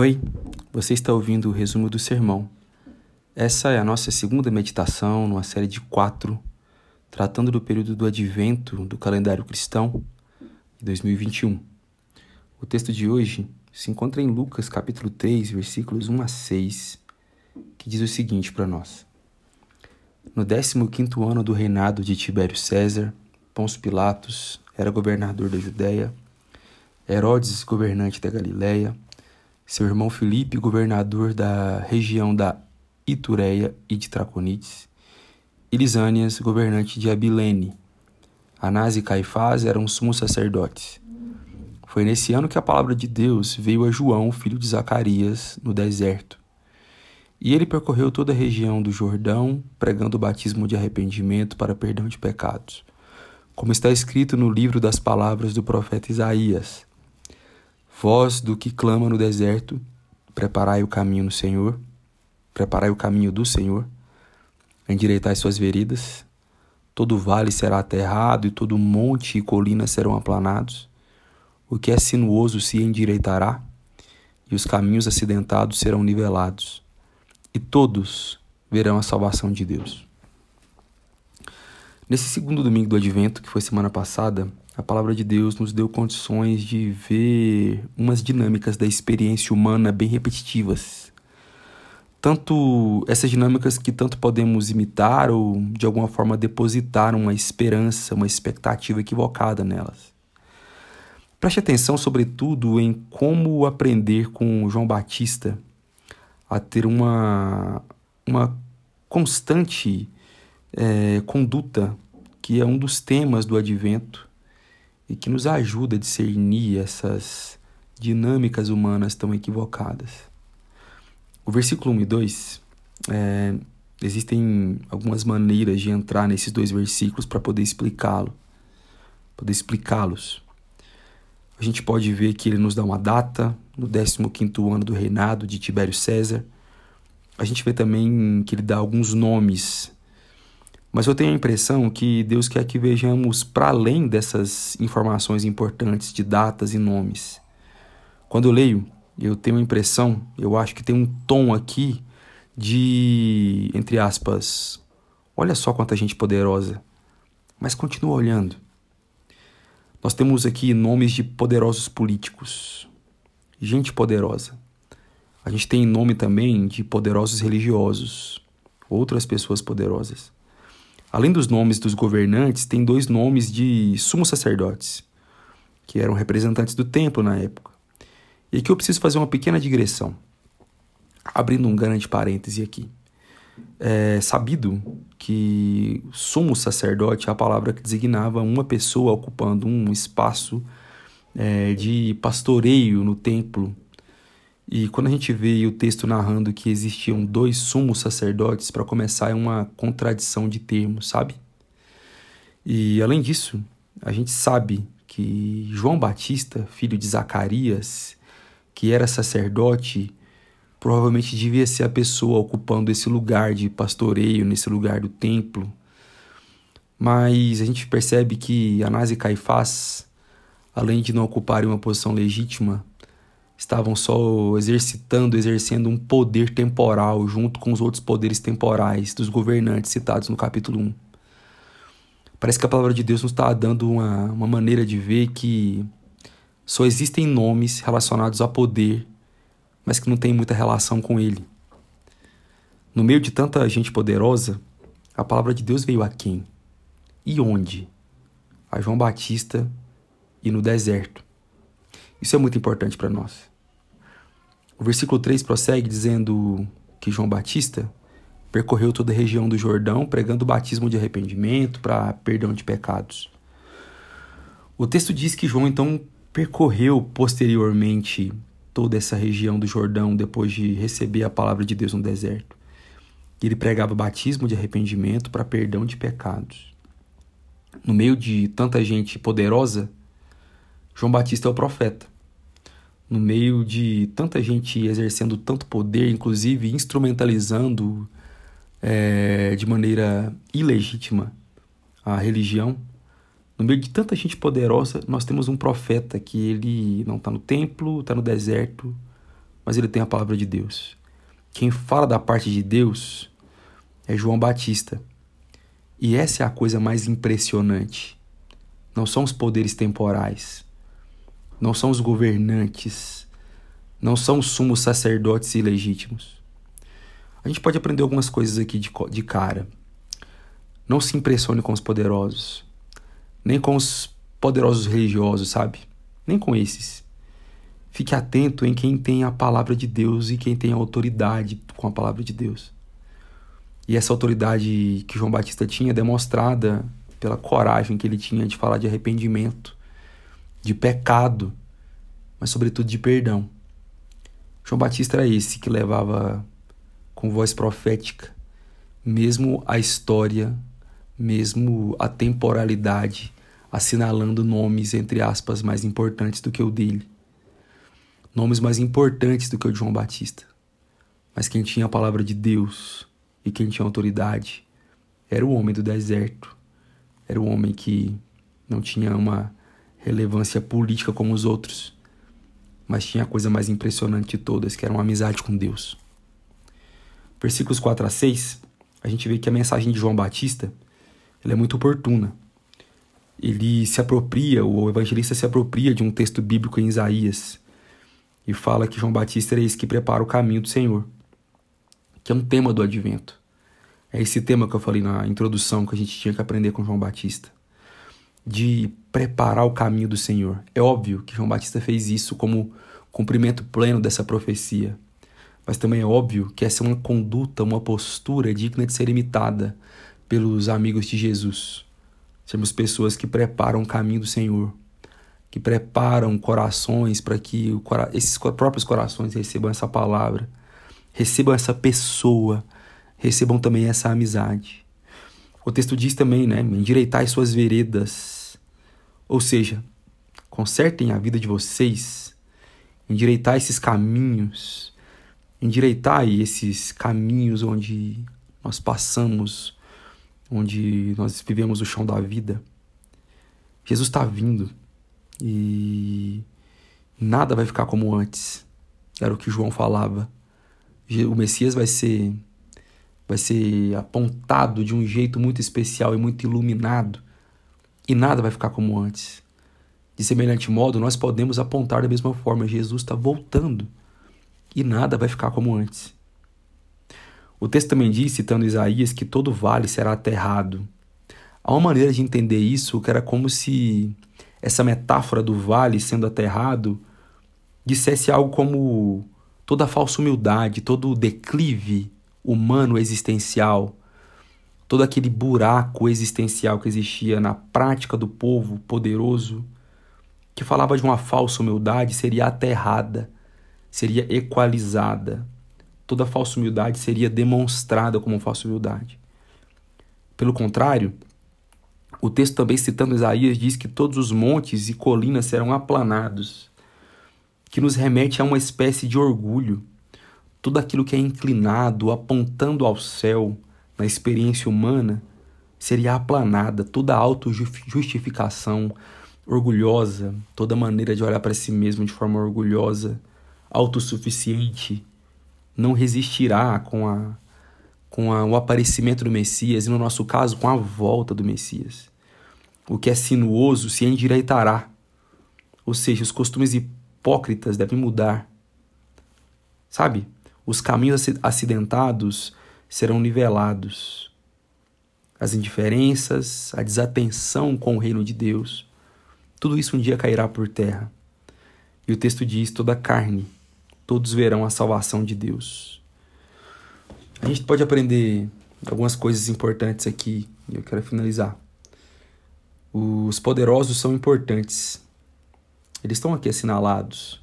Oi, você está ouvindo o resumo do sermão. Essa é a nossa segunda meditação numa série de quatro, tratando do período do advento do calendário cristão de 2021. O texto de hoje se encontra em Lucas capítulo 3, versículos 1 a 6, que diz o seguinte para nós. No 15 ano do reinado de Tibério César, Pôncio Pilatos era governador da Judéia, Herodes governante da Galiléia, seu irmão Filipe, governador da região da Itureia e de Traconites, e Lisânias, governante de Abilene. Anás e Caifás eram sumos sacerdotes. Foi nesse ano que a palavra de Deus veio a João, filho de Zacarias, no deserto. E ele percorreu toda a região do Jordão, pregando o batismo de arrependimento para perdão de pecados, como está escrito no livro das palavras do profeta Isaías. Voz do que clama no deserto, preparai o caminho no Senhor, preparai o caminho do Senhor, endireitai suas veredas, todo vale será aterrado e todo monte e colina serão aplanados. O que é sinuoso se endireitará, e os caminhos acidentados serão nivelados, e todos verão a salvação de Deus. Nesse segundo domingo do Advento, que foi semana passada, a palavra de Deus nos deu condições de ver umas dinâmicas da experiência humana bem repetitivas. Tanto essas dinâmicas que tanto podemos imitar ou de alguma forma depositar uma esperança, uma expectativa equivocada nelas. Preste atenção, sobretudo, em como aprender com João Batista a ter uma, uma constante é, conduta, que é um dos temas do advento e que nos ajuda a discernir essas dinâmicas humanas tão equivocadas. O versículo 1 e 2, é, existem algumas maneiras de entrar nesses dois versículos para poder explicá-lo, poder explicá-los. A gente pode ver que ele nos dá uma data, no 15º ano do reinado de Tibério César. A gente vê também que ele dá alguns nomes mas eu tenho a impressão que Deus quer que vejamos para além dessas informações importantes de datas e nomes. Quando eu leio, eu tenho a impressão, eu acho que tem um tom aqui de, entre aspas, olha só quanta gente poderosa, mas continua olhando. Nós temos aqui nomes de poderosos políticos, gente poderosa. A gente tem nome também de poderosos religiosos, outras pessoas poderosas. Além dos nomes dos governantes, tem dois nomes de sumos sacerdotes, que eram representantes do templo na época. E aqui eu preciso fazer uma pequena digressão, abrindo um grande parêntese aqui. É sabido que sumo sacerdote é a palavra que designava uma pessoa ocupando um espaço é, de pastoreio no templo e quando a gente vê o texto narrando que existiam dois sumos sacerdotes, para começar, é uma contradição de termos, sabe? E além disso, a gente sabe que João Batista, filho de Zacarias, que era sacerdote, provavelmente devia ser a pessoa ocupando esse lugar de pastoreio, nesse lugar do templo. Mas a gente percebe que Anás e Caifás, além de não ocuparem uma posição legítima, estavam só exercitando, exercendo um poder temporal junto com os outros poderes temporais dos governantes citados no capítulo 1. Parece que a palavra de Deus nos está dando uma, uma maneira de ver que só existem nomes relacionados a poder, mas que não tem muita relação com ele. No meio de tanta gente poderosa, a palavra de Deus veio a quem? E onde? A João Batista e no deserto. Isso é muito importante para nós. O versículo 3 prossegue dizendo que João Batista percorreu toda a região do Jordão pregando o batismo de arrependimento para perdão de pecados. O texto diz que João então percorreu posteriormente toda essa região do Jordão depois de receber a palavra de Deus no deserto. Ele pregava batismo de arrependimento para perdão de pecados. No meio de tanta gente poderosa, João Batista é o profeta no meio de tanta gente exercendo tanto poder, inclusive instrumentalizando é, de maneira ilegítima a religião, no meio de tanta gente poderosa, nós temos um profeta que ele não está no templo, está no deserto, mas ele tem a palavra de Deus. Quem fala da parte de Deus é João Batista. E essa é a coisa mais impressionante. Não são os poderes temporais, não são os governantes, não são os sumos sacerdotes ilegítimos. A gente pode aprender algumas coisas aqui de, de cara. Não se impressione com os poderosos, nem com os poderosos religiosos, sabe? Nem com esses. Fique atento em quem tem a palavra de Deus e quem tem a autoridade com a palavra de Deus. E essa autoridade que João Batista tinha demonstrada pela coragem que ele tinha de falar de arrependimento, de pecado, mas sobretudo de perdão. João Batista era esse que levava com voz profética, mesmo a história, mesmo a temporalidade, assinalando nomes, entre aspas, mais importantes do que o dele. Nomes mais importantes do que o de João Batista. Mas quem tinha a palavra de Deus e quem tinha autoridade era o homem do deserto. Era o homem que não tinha uma relevância política como os outros, mas tinha a coisa mais impressionante de todas, que era uma amizade com Deus. Versículos 4 a 6, a gente vê que a mensagem de João Batista é muito oportuna. Ele se apropria, o evangelista se apropria de um texto bíblico em Isaías e fala que João Batista é esse que prepara o caminho do Senhor, que é um tema do advento. É esse tema que eu falei na introdução que a gente tinha que aprender com João Batista de preparar o caminho do Senhor. É óbvio que João Batista fez isso como cumprimento pleno dessa profecia. Mas também é óbvio que essa é uma conduta, uma postura digna de ser imitada pelos amigos de Jesus. Sermos pessoas que preparam o caminho do Senhor, que preparam corações para que esses próprios corações recebam essa palavra, recebam essa pessoa, recebam também essa amizade. O texto diz também, né? Endireitai suas veredas. Ou seja, consertem a vida de vocês, endireitai esses caminhos, endireitai esses caminhos onde nós passamos, onde nós vivemos o chão da vida. Jesus está vindo e nada vai ficar como antes. Era o que João falava. O Messias vai ser vai ser apontado de um jeito muito especial e muito iluminado, e nada vai ficar como antes. De semelhante modo, nós podemos apontar da mesma forma: Jesus está voltando e nada vai ficar como antes. O texto também diz, citando Isaías, que todo vale será aterrado. Há uma maneira de entender isso que era como se essa metáfora do vale sendo aterrado dissesse algo como toda falsa humildade, todo declive humano existencial, todo aquele buraco existencial que existia na prática do povo poderoso, que falava de uma falsa humildade, seria aterrada, seria equalizada. Toda falsa humildade seria demonstrada como falsa humildade. Pelo contrário, o texto também citando Isaías diz que todos os montes e colinas serão aplanados, que nos remete a uma espécie de orgulho, tudo aquilo que é inclinado, apontando ao céu, na experiência humana, seria aplanada, toda autojustificação orgulhosa, toda maneira de olhar para si mesmo de forma orgulhosa, autossuficiente, não resistirá com, a, com a, o aparecimento do Messias, e no nosso caso, com a volta do Messias. O que é sinuoso se endireitará, ou seja, os costumes hipócritas devem mudar. Sabe? Os caminhos acidentados serão nivelados. As indiferenças, a desatenção com o reino de Deus, tudo isso um dia cairá por terra. E o texto diz: toda carne, todos verão a salvação de Deus. A gente pode aprender algumas coisas importantes aqui e eu quero finalizar. Os poderosos são importantes. Eles estão aqui assinalados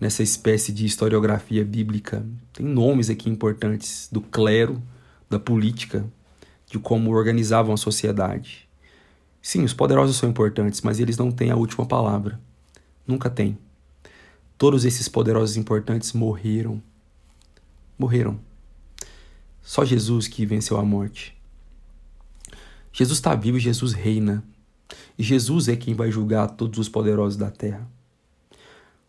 nessa espécie de historiografia bíblica. Tem nomes aqui importantes do clero, da política, de como organizavam a sociedade. Sim, os poderosos são importantes, mas eles não têm a última palavra. Nunca tem. Todos esses poderosos importantes morreram. Morreram. Só Jesus que venceu a morte. Jesus está vivo e Jesus reina. E Jesus é quem vai julgar todos os poderosos da terra.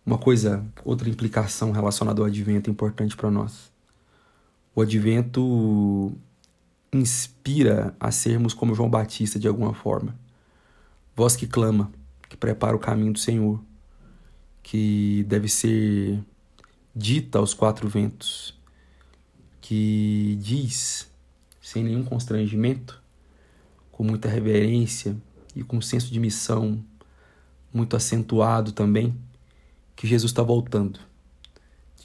Uma coisa, outra implicação relacionada ao advento importante para nós. O advento inspira a sermos como João Batista de alguma forma. Voz que clama, que prepara o caminho do Senhor, que deve ser dita aos quatro ventos, que diz, sem nenhum constrangimento, com muita reverência e com senso de missão muito acentuado também, que Jesus está voltando,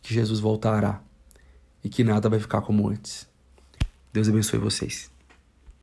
que Jesus voltará e que nada vai ficar como antes. Deus abençoe vocês.